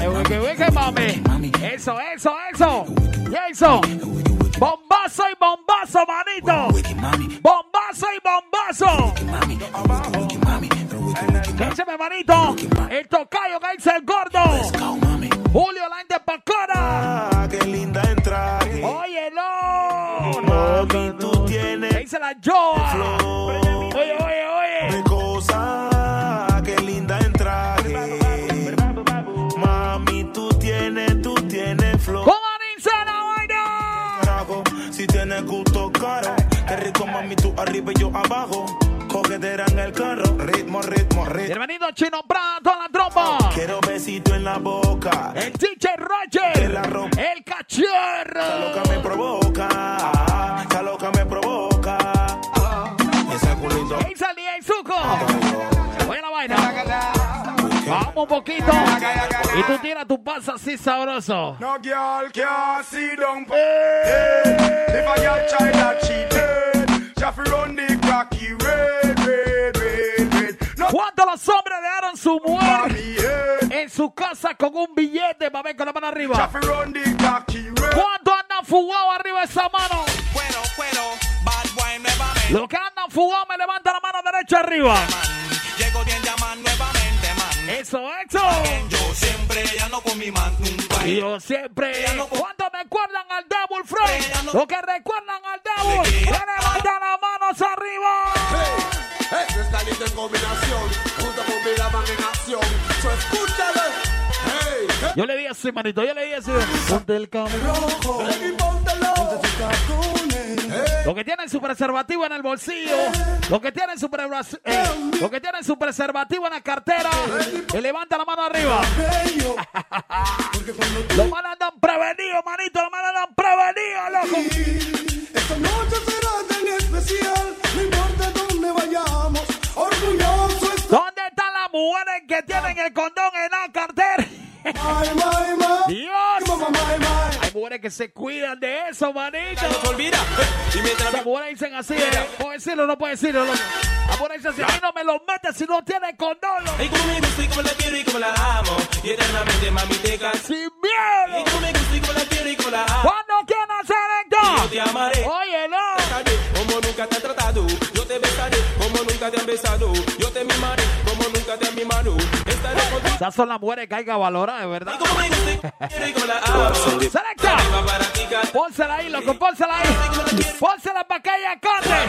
el wiki wiki, mami. Eso, eso, eso. Y eso. Bombazo y bombazo, manito. Bombazo y bombazo. Échame, manito. El tocayo que dice el gordo. Julio Lain Pacara. Ah, qué linda entrada. Oye, no. Mami, tú tienes. Que dice la Joa. Oye, oye, oye. De cosa, qué linda entrada. Mami, tú tienes, tú tienes flow. ¿Cómo dice la vaina? Si tienes gusto caro. Qué rico, mami, tú arriba y yo abajo. En el carro. Ritmo, ritmo, ritmo. Bienvenido Chino Brand, toda la tropa. Quiero besito en la boca. El DJ Roger. El cachorro. Esa loca me provoca. Esa loca me provoca. Ese culito. Ahí salía el suco. Oye la vaina. Vamos un poquito. Y tú tiras tu pasa así sabroso. No girl can see down hey. If a girl child that cheated Jaffy run the cracky hombres dejaron su mujer en su casa con un billete para ver con la mano arriba? Red ¿Cuántos andan fugados arriba de esa mano? Los que andan fugados me levantan la mano derecha arriba. Llego bien. Eso, eso. Yo siempre ando con mi man, nunca. Yo siempre. ¿Cuántos recuerdan al Double Friend? Los que recuerdan al Double. Que levantan las manos arriba. Hey, es caliente en combinación, junto con mi daban en acción. So escúchale. Yo le di así, manito, yo le di así. Ponte el tacones. Los que tienen su preservativo en el bolsillo, los que tienen su, pre eh, los que tienen su preservativo en la cartera, que levanta la mano arriba. los malos andan prevenidos, manito, los malos andan prevenidos, loco. Esta noche será tan especial, no importa dónde vayamos, orgulloso. ¿Dónde están las mujeres que tienen el condón en la cartera? Dios. Mujeres que se cuidan de eso, manito. Olvida. Y mientras mujeres dicen así, ¿eh? ¿puedo decirlo o no puedo decirlo? Las mujeres dicen así, a mí no me lo metes si no tiene condón. loco". Y como me gusta y como la quiero y como la amo. Y eternamente, mami, te canso. Sin miedo. Y como me gusta y como la quiero y como la amo. ¿Cuándo quieren hacer Yo esto? te amaré. Oye, no. besaré como nunca te han tratado. Yo te besaré como nunca te han besado. Yo te mimaré como nunca te han mimado. Esas son las mujeres que hay que valorar, de verdad. ¡Selecta! Pónsela ahí, loco, pónsela ahí. Pónsela para que ella corre.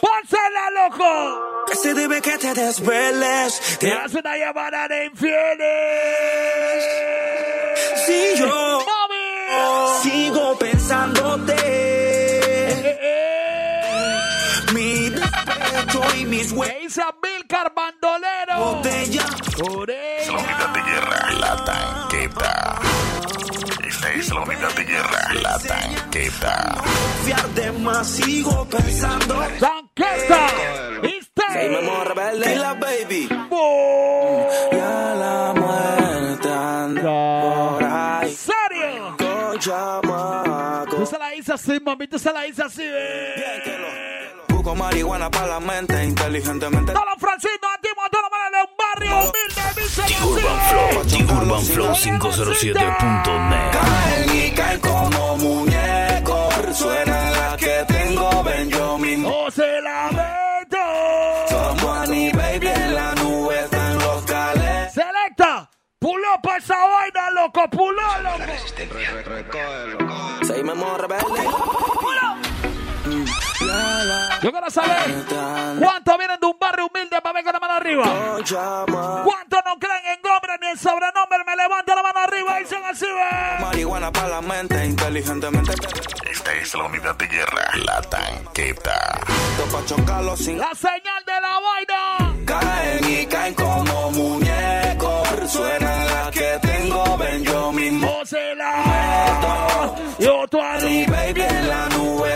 Pónsela, loco. Que se debe que te desveles. Te hace una llamada de infieles. Si yo Mami. sigo pensándote. Eh, eh. Mi despecho y mis huevos. ¿Qué dice Milcar Bandolero? Botella. Es La unidad de guerra, la tanqueta. Confiar de más, sigo pensando. ¡Tanqueta! Soy ¿Viste? mamá rebelde. Dila, baby. ¡Boom! Ya la muerte anda por ahí. ¿Serio? Con chamaco. Tú se la hice así, mami, tú se la hice así. eh. Busco marihuana para la mente, inteligentemente. Todos los francinos activos, todos los manes de un barrio humilde, dicen The Urban Flow, Urban Flow 507.net. Caen como muñecos. Suena la que tengo, ven yo mismo. ¡No se la meto! Como Annie, baby, en la nube están los cales. ¡Selecta! ¡Puló pa' esa vaina, loco! ¡Puló, loco! Soy mamá rebelde. Yo quiero saber cuántos vienen de un barrio humilde para ver con la mano arriba. ¿Cuántos no creen en nombre ni en sobrenombre? Me levanto la mano arriba y dicen así, ve. Marihuana para la mente, inteligentemente. Esta es la unidad de guerra, la tanqueta. Sin La señal de la vaina. Caen y caen como muñecos. Suena la que tengo, ven yo mismo. Se la meto. Yo tú Y arriba. baby, en la nube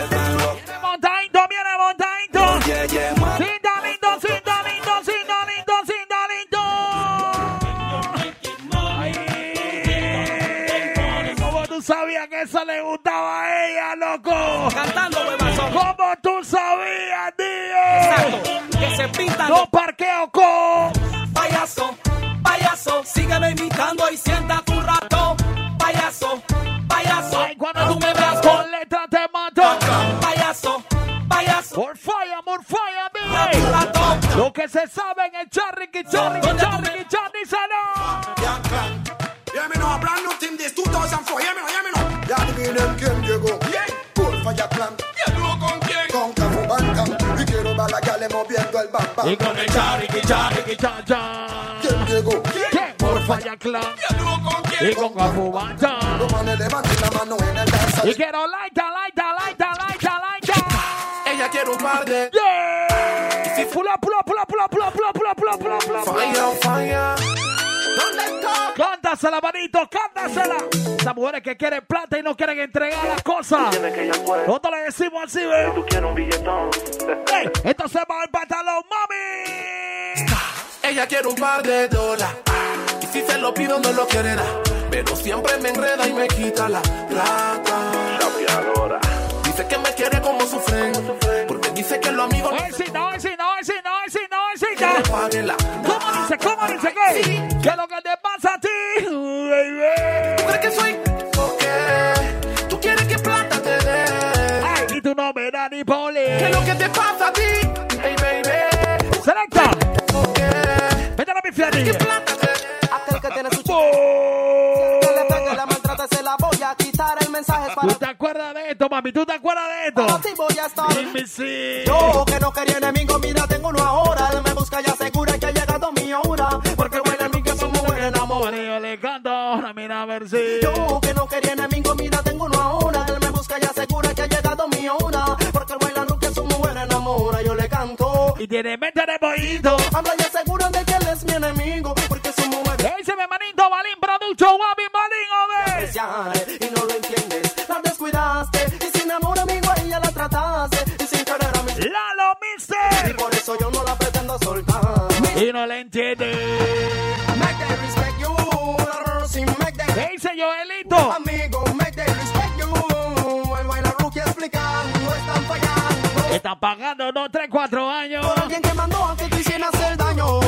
viene montadito. Yeah, yeah, bebazón. ¿Cómo tú sabías, tío? Que se pintan. No parqueo con. Payaso, payaso, sígueme imitando y siéntate un rato. Payaso, payaso. Ay, cuando tú me veas con letra te mato. Payaso, payaso. Por falla, por falla. Lo que se sabe en el charri, charri, charri, charri, charri, que cha cha. Ken Diego. ¿Qué? Por falla clan. ¿Y tú con quién? Y con Gafubanta. Los manes levanten la mano en el danza. Y quiero laita, laita, laita, laita, laita. Ella quiere un par de. Yeah. Pula, pula, pula, pula, pula, pula, pula, pula, pula, pula. Fire, fire. Cántasela, manito, cántasela. Esas mujeres que quieren plata y no quieren entregar las cosas. Nosotros le decimos así, ¿ves? Tú quieres un billetón. Ey, esto se va el pantalón, mami. Ella quiere un par de dólares. Y si se lo pido, no lo quiere dar. Pero siempre me enreda y me quita la plata. Chapeadora. Dice que me quiere como su friend. Porque dice que los amigos. Hoy sí, no, sí, no, sí, no, sí, no, sí, no. ¿Cómo dice, cómo dice qué? ¿Qué es lo que te pasa a ti? Baby. ¿Tú crees que soy? Ok. ¿Tú quieres que plata te dé? Ay, y tú no me das ni poli. ¿Qué es lo que te pasa a ti? Hey, baby. Selecta. Vete a la ¿Qué plata te dé? Aquel que tiene su chica Oh. que le pegue, la maltrata, se la voy a quitar. El mensaje es ¿Tú te acuerdas de esto, mami? ¿Tú te acuerdas de esto? ti, voy a estar. Dime sí. Yo que no quería enemigo, mira, tengo uno ahora. Él me busca y asegura que ha Porque huele a mí que somos mujeres en amor. Amor, yo le canto ahora, mira a ver si. Yo que no quería enemigo, mira, tengo uno ahora. Él me busca y asegura que ha llegado mi hora. Porque el bailando que su mujer enamora, yo le canto. Y tiene mente de pollito. Habla y asegura de que él es mi enemigo. Porque su mujer ¿Qué dice mi manito Balín Producho? Guapi Balín, especial y no lo entiendes. La descuidaste y sin amor amigo a ella la trataste. Y sin querer a mí. Lalo Y Mister. por eso yo no la. Y no le entiende. Make them respect you. La them ¿Qué dice Joelito? amigo, make them respect you. El bailar rookie explicando, están fallando. Están pagando 2, 3, 4 años. Por alguien que mandó a que tú hicieras el daño.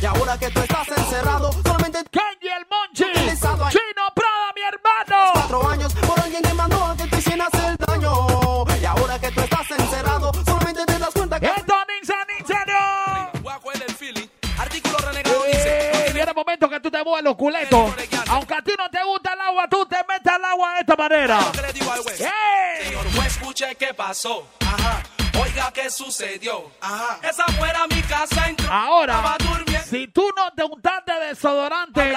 Y ahora que tú estás encerrado, solamente Kenji el Monchi. Los culetos. Aunque a ti no te gusta el agua, tú te metes al agua de esta manera. Señor juez, escuche qué pasó. Ajá. Oiga qué sucedió. Ajá. Esa fuera mi casa entró. Ahora, si tú no te untaste desodorante,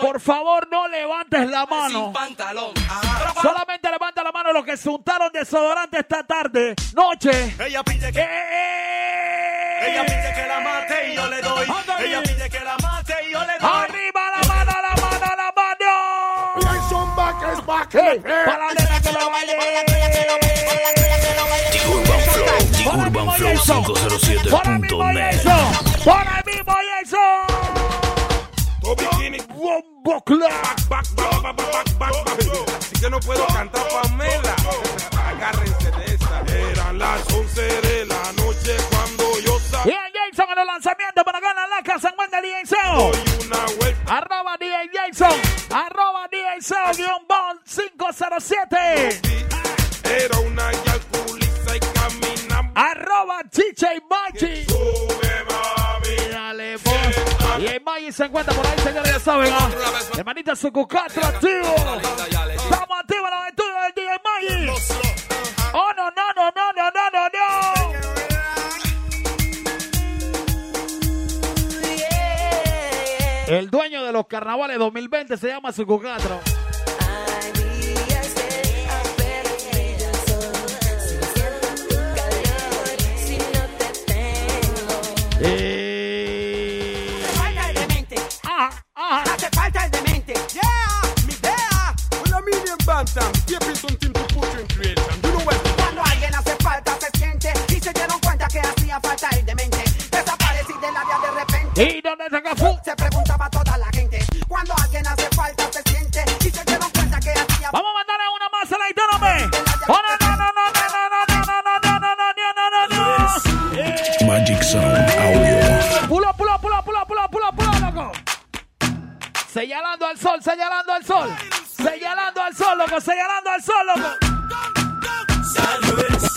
por favor no levantes la sin mano. pantalón. Ajá. Solamente levanta la mano los que se untaron desodorante esta tarde, noche. Ella pide que, ¡Eh! ella pide que la mate y yo le doy. Ella pide que la mate y yo le doy. ¡Arriba la más que para que lo baile, para la que baile, para mí eso. No puedo cantar Pamela. Agárrense de esta. Eran las 11 Jason en el lanzamiento para ganar la casa en Wendy Jason. Arroba DJ Jason. Arroba DJ Jason. Guión Bond 507. Era una y caminamos. Arroba DJ Maggi. Dale, boss. Y el Maggi se encuentra por ahí, señores, ya saben. ¿ah? Hermanita Sucucatro activo. Estamos activos en los estudios del DJ Maggi. Oh, no, no, no, no, no, no, no, no. El dueño de los carnavales 2020 se llama Suco 4. ¡Aguíase el asunto! ¡Cadrón! ¡Si no ¡Hace falta el demente! ¡Hace ¡Yeah! Cuando alguien hace falta se siente y se dieron cuenta que hacía falta el demente. Desaparecí de la vida de repente. ¿Y dónde saca fútbol? que estoy ganando al solo. San Luis.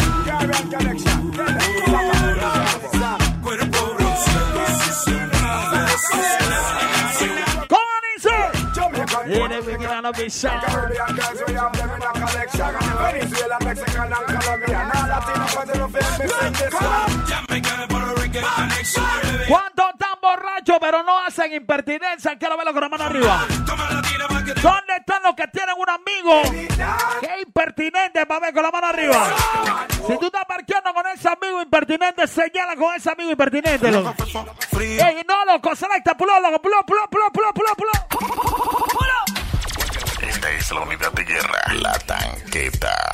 Pero no hacen impertinencia? Quiero verlo con la mano arriba. ¿Dónde están los que tienen un amigo que impertinente para ver con la mano arriba? Si tú estás parqueando con ese amigo impertinente, señala con ese amigo impertinente. Ey, no, loco, selecta, pulo, loco, pulo, pulo, pulo, pulo, pulo, pulo. Esta es la unidad de guerra, la tanqueta.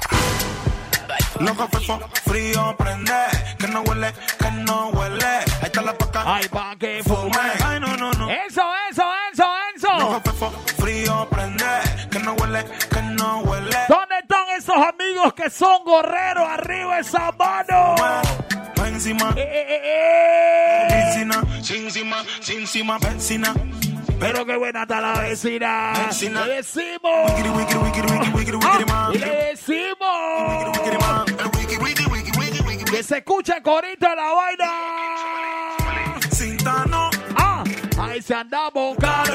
Loco, frío, prende. Que no huele, que no huele. Está la paca. Ay, pa' que fume. Ay, no, no, no. Eso, eso, eso, eso. Fefo, frío, prende. Que no huele, que no huele. ¿Dónde están esos amigos que son gorreros? Arriba esa mano. Pa' encima. Eh, eh, eh, eh. Encima, encima, encima, encima. Pero qué buena está la vecina. Vecina. Le decimos. Ah, le decimos. Wikiri, man. El wiki, wiki, wiki, wiki, wiki. Que se corito de la vaina. Se andamos, caro.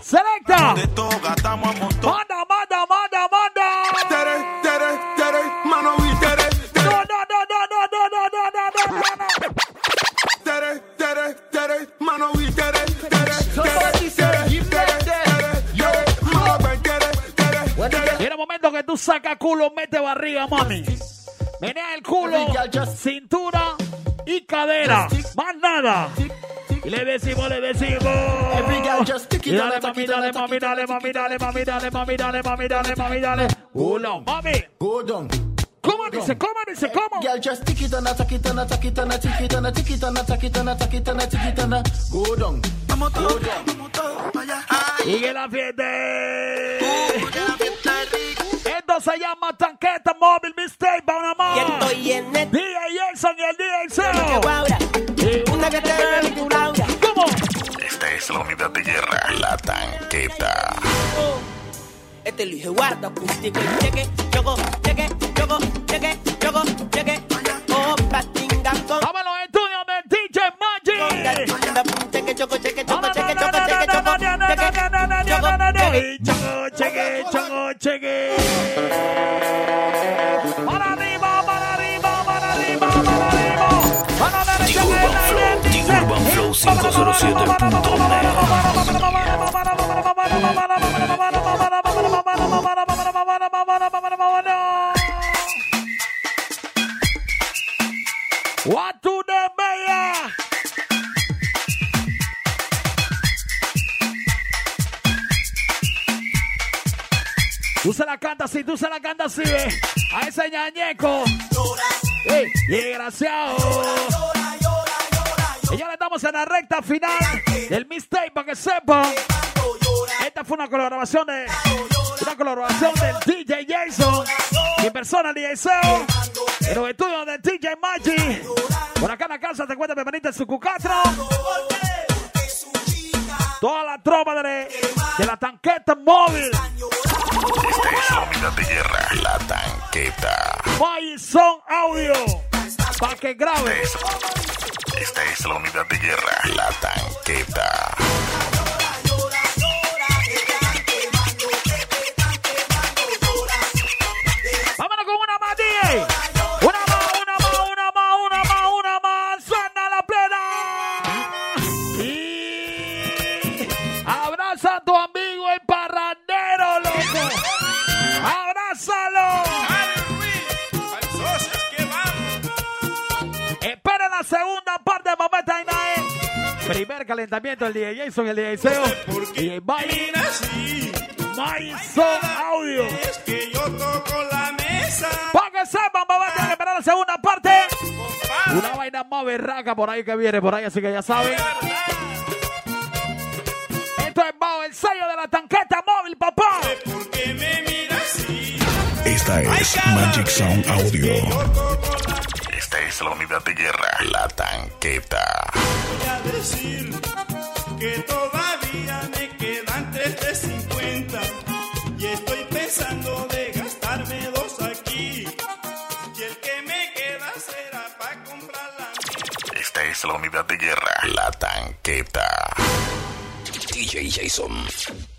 Selecta. De toga, estamos a montón. Manda, manda, manda, manda. Tere, tere, tere, mano, vi, tere, tere. No, no, no, no, no, no, no, no, no, no, no. Tere, tere, tere, mano, vi, tere, tere, tere, tere, tere, tere, tere, mano, vi, tere, tere, tere. Y en el momento que tú sacas culo, mete barriga, mami. Menea el culo, cintura y cadera. Más nada. Le decimos, le decimos. Every girl just tick it dale, mami, dale, mami, dale, mami, dale, mami, dale, mami, dale, mami, dale, mami, dale. Go down, mami. Go down. Come on, dice, come on, dice, come on. Girl, just tick it and attack it and attack it and attack it and attack it and attack it and attack it and attack it and go down. Go down. que la fiesta. Se llama tanqueta móvil mistake más. Y estoy en el Jason y el. Una que te Laura. ¿Cómo? Esta es la unidad de guerra, la tanqueta. Este lo dije guarda acústico y cheque, choco, cheque, choco, cheque, choco, cheque. Oh, patinga con. Los estudios de DJ Magic. Cheque, choco, cheque, choco, cheque, choco, cheque, choco, cheque, choco, cheque. Y Choco, cheque, choco, cheque. Para arriba, para arriba, para arriba, para arriba. Para la derecha, The Urban Flow, The. Urban Flow 507.net. What to the mayor? Tú se la cantas así, tú se la cantas así, ve. A ese ñañeco. Ey, desgraciado. Y ya le estamos en la recta final del mixtape para que sepan. Esta fue una colaboración de una colaboración del DJ Jason, mi persona DJ Seo, en los estudios del DJ Maggi. Por acá en la casa te encuentras bienvenida en su cucatro. Toda la tropa de, de la tanqueta móvil. Esta es la unidad de guerra, la tanqueta. Son Audio. Para que grabe. Esta es la unidad de guerra, la tanqueta. Calentamiento del DJ Jason y el DJ Seo. Y el baile. Maison Audio. que yo toco la mesa. Vamos a tener que esperar la segunda parte. Una vaina más berraca por ahí que viene, por ahí, así que ya saben. Esto es bajo el sello de la tanqueta móvil, papá. Porque me mira así. Esta es Magic Sound Audio. Esta es la unidad de guerra, la tanqueta. Voy a decir que todavía me quedan tres de 50 y estoy pensando de gastarme dos aquí. Y el que me queda será para comprar la mía. Esta es la unidad de guerra, la tanqueta. DJ Jason.